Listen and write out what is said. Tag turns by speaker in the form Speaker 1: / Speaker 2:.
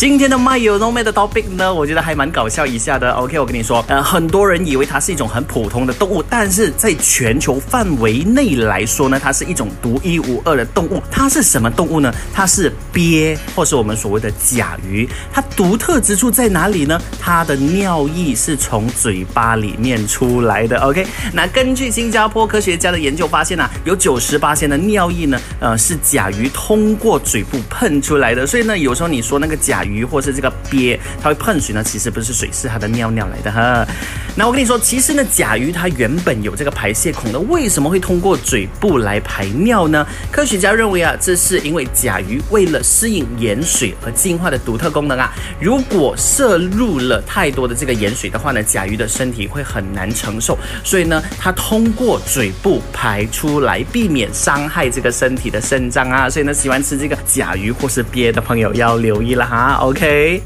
Speaker 1: 今天的 My No Me 的 topic 呢，我觉得还蛮搞笑一下的。OK，我跟你说，呃，很多人以为它是一种很普通的动物，但是在全球范围内来说呢，它是一种独一无二的动物。它是什么动物呢？它是鳖，或是我们所谓的甲鱼。它独特之处在哪里呢？它的尿液是从嘴巴里面出来的。OK，那根据新加坡科学家的研究发现啊，有九十八的尿液呢，呃，是甲鱼通过嘴部喷出来的。所以呢，有时候你说那个甲鱼。鱼或是这个鳖，它会碰水呢，其实不是水，是它的尿尿来的哈。那我跟你说，其实呢，甲鱼它原本有这个排泄孔的，为什么会通过嘴部来排尿呢？科学家认为啊，这是因为甲鱼为了适应盐水而进化的独特功能啊。如果摄入了太多的这个盐水的话呢，甲鱼的身体会很难承受，所以呢，它通过嘴部排出来，避免伤害这个身体的肾脏啊。所以呢，喜欢吃这个甲鱼或是鳖的朋友要留意了哈。OK。